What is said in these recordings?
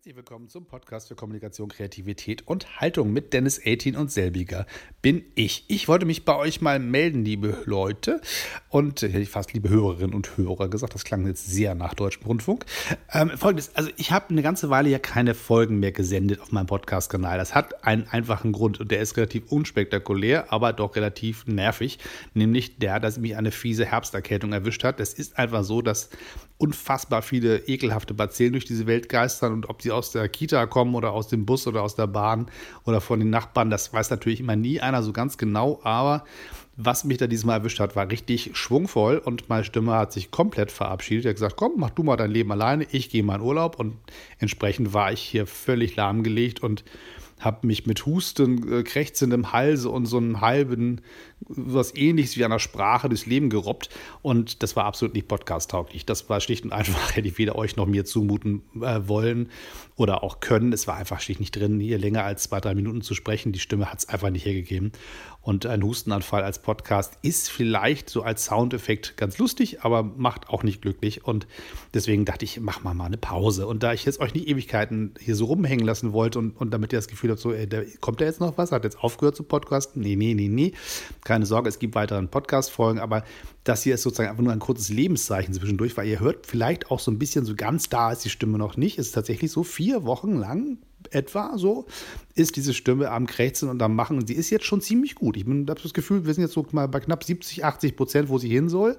Herzlich willkommen zum Podcast für Kommunikation, Kreativität und Haltung mit Dennis 18 und selbiger bin ich. Ich wollte mich bei euch mal melden, liebe Leute und hätte ich fast liebe Hörerinnen und Hörer gesagt, das klang jetzt sehr nach deutschem Rundfunk. Ähm, Folgendes, also ich habe eine ganze Weile ja keine Folgen mehr gesendet auf meinem Podcast-Kanal. Das hat einen einfachen Grund und der ist relativ unspektakulär, aber doch relativ nervig, nämlich der, dass mich eine fiese Herbsterkältung erwischt hat. Es ist einfach so, dass unfassbar viele ekelhafte Bazillen durch diese Welt geistern und ob sie aus der Kita kommen oder aus dem Bus oder aus der Bahn oder von den Nachbarn, das weiß natürlich immer nie einer so ganz genau, aber was mich da diesmal erwischt hat, war richtig schwungvoll und meine Stimme hat sich komplett verabschiedet. Er hat gesagt, komm, mach du mal dein Leben alleine, ich gehe mal in Urlaub. Und entsprechend war ich hier völlig lahmgelegt und habe mich mit Husten, äh, krächzendem Halse und so einem halben, was ähnliches wie einer Sprache durchs Leben gerobbt. Und das war absolut nicht podcast-tauglich. Das war schlicht und einfach, hätte ich weder euch noch mir zumuten äh, wollen oder auch können. Es war einfach schlicht nicht drin, hier länger als zwei, drei Minuten zu sprechen. Die Stimme hat es einfach nicht hergegeben. Und ein Hustenanfall als Podcast ist vielleicht so als Soundeffekt ganz lustig, aber macht auch nicht glücklich. Und deswegen dachte ich, mach mal mal eine Pause. Und da ich jetzt euch nicht Ewigkeiten hier so rumhängen lassen wollte und, und damit ihr das Gefühl habt, so, ey, der, kommt da jetzt noch was? Hat jetzt aufgehört zu podcasten? Nee, nee, nee, nee. Keine Sorge, es gibt weiteren Podcast-Folgen, aber das hier ist sozusagen einfach nur ein kurzes Lebenszeichen zwischendurch, weil ihr hört vielleicht auch so ein bisschen so ganz da ist die Stimme noch nicht. Es ist tatsächlich so vier Wochen lang etwa so, ist diese Stimme am Krächzen und am Machen. Und sie ist jetzt schon ziemlich gut. Ich habe das Gefühl, wir sind jetzt so mal bei knapp 70, 80 Prozent, wo sie hin soll.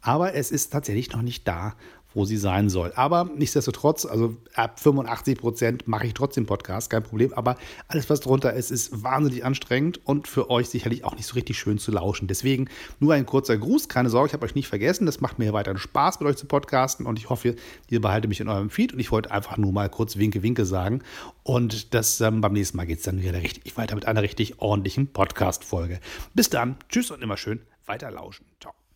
Aber es ist tatsächlich noch nicht da, wo sie sein soll. Aber nichtsdestotrotz, also ab 85 Prozent mache ich trotzdem Podcast, kein Problem. Aber alles, was drunter ist, ist wahnsinnig anstrengend und für euch sicherlich auch nicht so richtig schön zu lauschen. Deswegen nur ein kurzer Gruß. Keine Sorge, ich habe euch nicht vergessen. Das macht mir weiterhin Spaß, mit euch zu podcasten und ich hoffe, ihr behaltet mich in eurem Feed. Und ich wollte einfach nur mal kurz Winke, Winke sagen. Und das ähm, beim nächsten Mal geht es dann wieder richtig weiter mit einer richtig ordentlichen Podcast-Folge. Bis dann. Tschüss und immer schön weiter lauschen. Ciao.